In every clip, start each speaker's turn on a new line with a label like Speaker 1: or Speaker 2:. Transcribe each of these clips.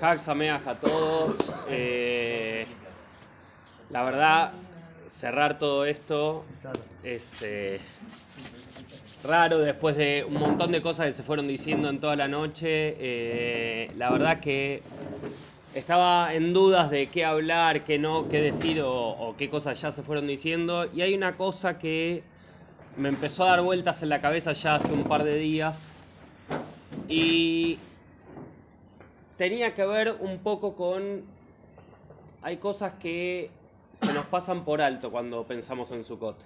Speaker 1: Hag a todos. Eh, la verdad, cerrar todo esto es eh, raro después de un montón de cosas que se fueron diciendo en toda la noche. Eh, la verdad que estaba en dudas de qué hablar, qué no, qué decir o, o qué cosas ya se fueron diciendo. Y hay una cosa que me empezó a dar vueltas en la cabeza ya hace un par de días. Y tenía que ver un poco con... Hay cosas que se nos pasan por alto cuando pensamos en Sukkot.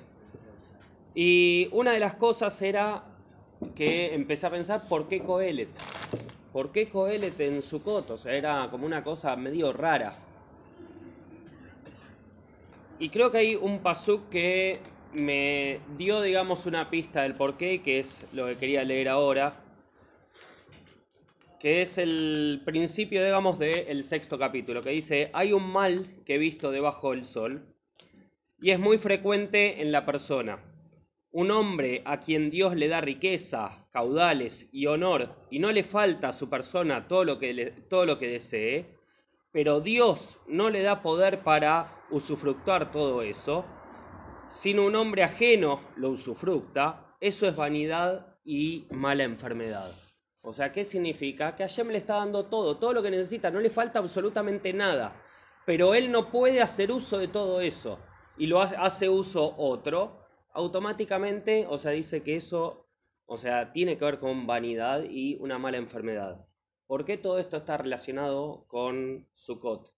Speaker 1: Y una de las cosas era que empecé a pensar por qué Coelet. ¿Por qué Coelet en Sukkot? O sea, era como una cosa medio rara. Y creo que hay un pasuk que me dio, digamos, una pista del por qué, que es lo que quería leer ahora, que es el principio, digamos, del sexto capítulo, que dice, hay un mal que he visto debajo del sol, y es muy frecuente en la persona. Un hombre a quien Dios le da riqueza, caudales y honor, y no le falta a su persona todo lo que, le- todo lo que desee, pero Dios no le da poder para usufructuar todo eso, sino un hombre ajeno lo usufructa, eso es vanidad y mala enfermedad. O sea, ¿qué significa? Que Hashem le está dando todo, todo lo que necesita, no le falta absolutamente nada, pero él no puede hacer uso de todo eso y lo ha- hace uso otro, automáticamente, o sea, dice que eso, o sea, tiene que ver con vanidad y una mala enfermedad. ¿Por qué todo esto está relacionado con Sukkot?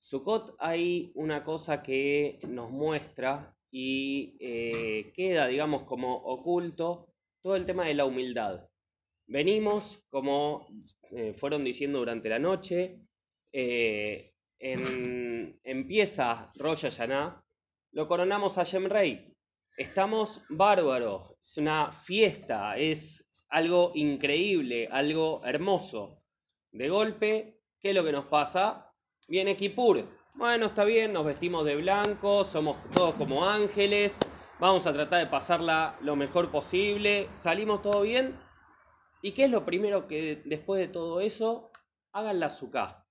Speaker 1: Sukkot hay una cosa que nos muestra y eh, queda, digamos, como oculto todo el tema de la humildad. Venimos, como eh, fueron diciendo durante la noche, eh, en- empieza Rosh Hashanah, lo coronamos a Shem Rey. Estamos bárbaros, es una fiesta, es algo increíble, algo hermoso. De golpe, ¿qué es lo que nos pasa? Viene Kippur. Bueno, está bien, nos vestimos de blanco, somos todos como ángeles, vamos a tratar de pasarla lo mejor posible, salimos todo bien. ¿Y qué es lo primero que después de todo eso? Hagan la azúcar.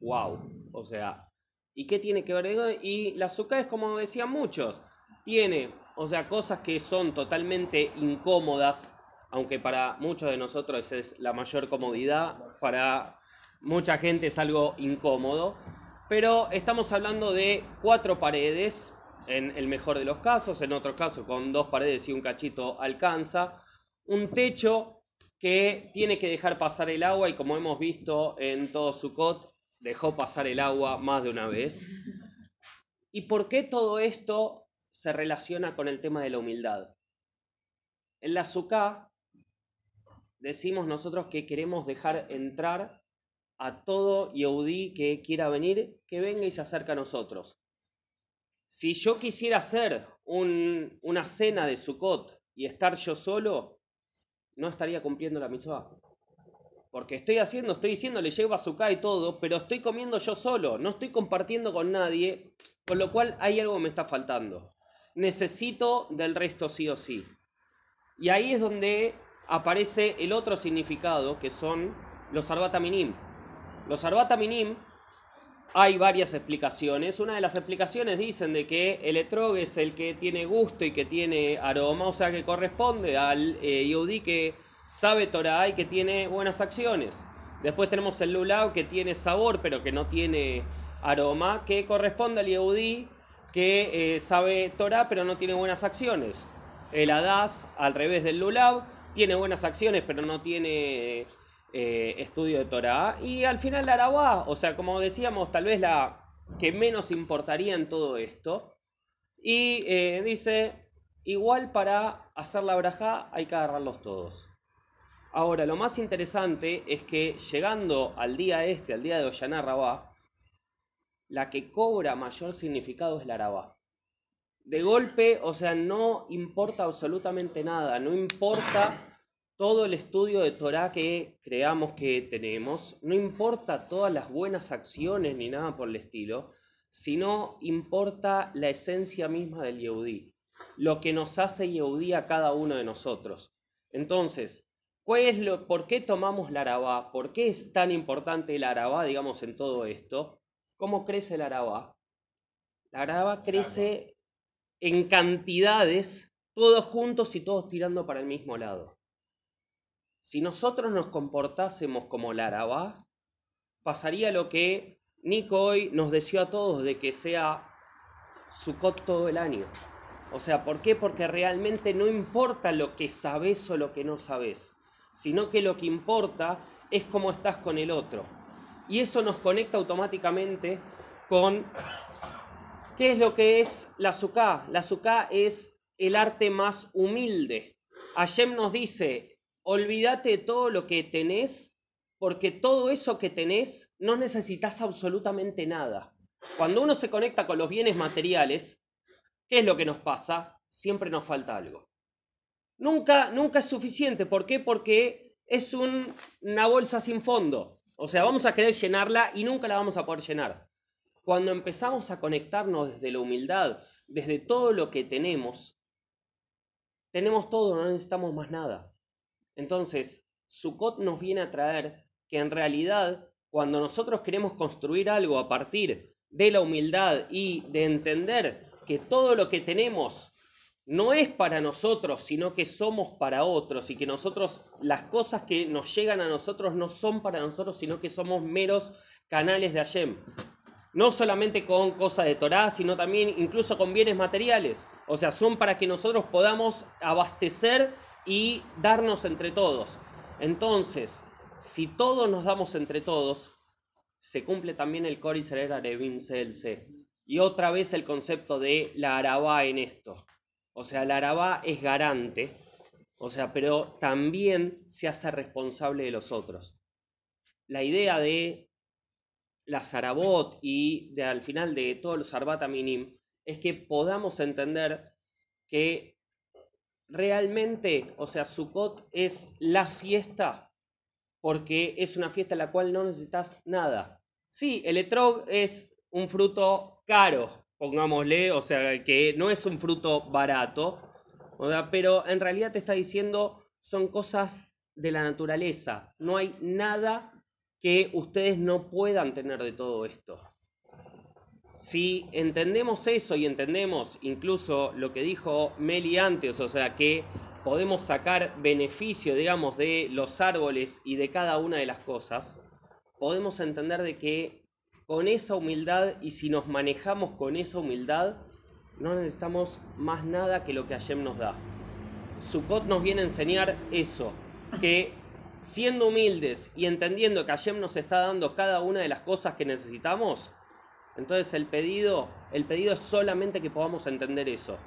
Speaker 1: ¡Wow! O sea, ¿y qué tiene que ver? Y la azúcar es como decían muchos, tiene, o sea, cosas que son totalmente incómodas, aunque para muchos de nosotros es la mayor comodidad, para mucha gente es algo incómodo, pero estamos hablando de cuatro paredes, en el mejor de los casos, en otros casos con dos paredes y un cachito alcanza, un techo que tiene que dejar pasar el agua y como hemos visto en todo Sukkot, dejó pasar el agua más de una vez. ¿Y por qué todo esto se relaciona con el tema de la humildad? En la Sukkah decimos nosotros que queremos dejar entrar a todo Yehudí que quiera venir, que venga y se acerque a nosotros. Si yo quisiera hacer un- una cena de Sukkot y estar yo solo, no estaría cumpliendo la mitzvah. Porque estoy haciendo, estoy diciendo, le llevo azúcar y todo, pero estoy comiendo yo solo, no estoy compartiendo con nadie, con lo cual hay algo que me está faltando. Necesito del resto sí o sí. Y ahí es donde aparece el otro significado, que son los Arbata Minim. Los Arbata Minim, hay varias explicaciones. Una de las explicaciones dicen de que el etrog es el que tiene gusto y que tiene aroma, o sea que corresponde al eh, Yehudí que sabe Torah y que tiene buenas acciones. Después tenemos el lulav que tiene sabor pero que no tiene aroma, que corresponde al Yehudí que eh, sabe Torah pero no tiene buenas acciones. El Hadas, al revés del lulav, tiene buenas acciones pero no tiene eh, estudio de Torah. Y al final la Arabá, o sea, como decíamos, tal vez la que menos importaría en todo esto. Y eh, dice, igual para hacer la brajá hay que agarrarlos todos. Ahora, lo más interesante es que llegando al día este, al día de Oyaná Rabá, la que cobra mayor significado es la Arabá. De golpe, o sea, no importa absolutamente nada, no importa todo el estudio de Torah que creamos que tenemos, no importa todas las buenas acciones ni nada por el estilo, sino importa la esencia misma del Yehudí, lo que nos hace Yehudí a cada uno de nosotros. Entonces, es lo, ¿Por qué tomamos la arabá? ¿Por qué es tan importante el arabá, digamos, en todo esto? ¿Cómo crece el arabá? La arabá crece en cantidades, todos juntos y todos tirando para el mismo lado. Si nosotros nos comportásemos como la arabá, pasaría lo que Nico hoy nos deseó a todos de que sea Sukkot todo el año. O sea, ¿por qué? Porque realmente no importa lo que sabes o lo que no sabes, sino que lo que importa es cómo estás con el otro. Y eso nos conecta automáticamente con qué es lo que es la Sukkah. La Sukkah es el arte más humilde. Hashem nos dice, olvídate de todo lo que tenés, porque todo eso que tenés no necesitas absolutamente nada. Cuando uno se conecta con los bienes materiales, ¿qué es lo que nos pasa? Siempre nos falta algo. Nunca, nunca es suficiente. ¿Por qué? Porque es una bolsa sin fondo. O sea, vamos a querer llenarla y nunca la vamos a poder llenar. Cuando empezamos a conectarnos desde la humildad, desde todo lo que tenemos, tenemos todo, no necesitamos más nada. Entonces, Sukkot nos viene a traer que en realidad, cuando nosotros queremos construir algo a partir de la humildad y de entender que todo lo que tenemos no es para nosotros, sino que somos para otros y que nosotros, las cosas que nos llegan a nosotros no son para nosotros, sino que somos meros canales de Hashem. No solamente con cosas de Torah, sino también incluso con bienes materiales. O sea, son para que nosotros podamos abastecer y darnos entre todos. Entonces, si todos nos damos entre todos, se cumple también el Cori Serera Revin CLC. Y otra vez el concepto de la Arabá en esto. O sea, la Arabá es garante, o sea, pero también se hace responsable de los otros. La idea de la Sarabot y de al final de todos los Arbat Minim es que podamos entender que realmente, o sea, Sukkot es la fiesta porque es una fiesta en la cual no necesitas nada. Sí, el etrog es un fruto caro, pongámosle, o sea, que no es un fruto barato, pero en realidad te está diciendo son cosas de la naturaleza. No hay nada que ustedes no puedan tener de todo esto. Si entendemos eso y entendemos incluso lo que dijo Meli antes, o sea, que podemos sacar beneficio, digamos, de los árboles y de cada una de las cosas, podemos entender de que con esa humildad y si nos manejamos con esa humildad, no necesitamos más nada que lo que Hashem nos da. Sukkot nos viene a enseñar eso, que siendo humildes y entendiendo que Hashem nos está dando cada una de las cosas que necesitamos, entonces el pedido, el pedido es solamente que podamos entender eso.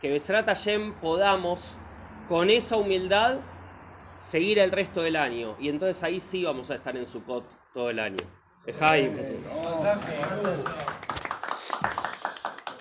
Speaker 1: Que Besrat Hashem podamos con esa humildad seguir el resto del año. Y entonces ahí sí vamos a estar en Sukkot todo el año. Jaime.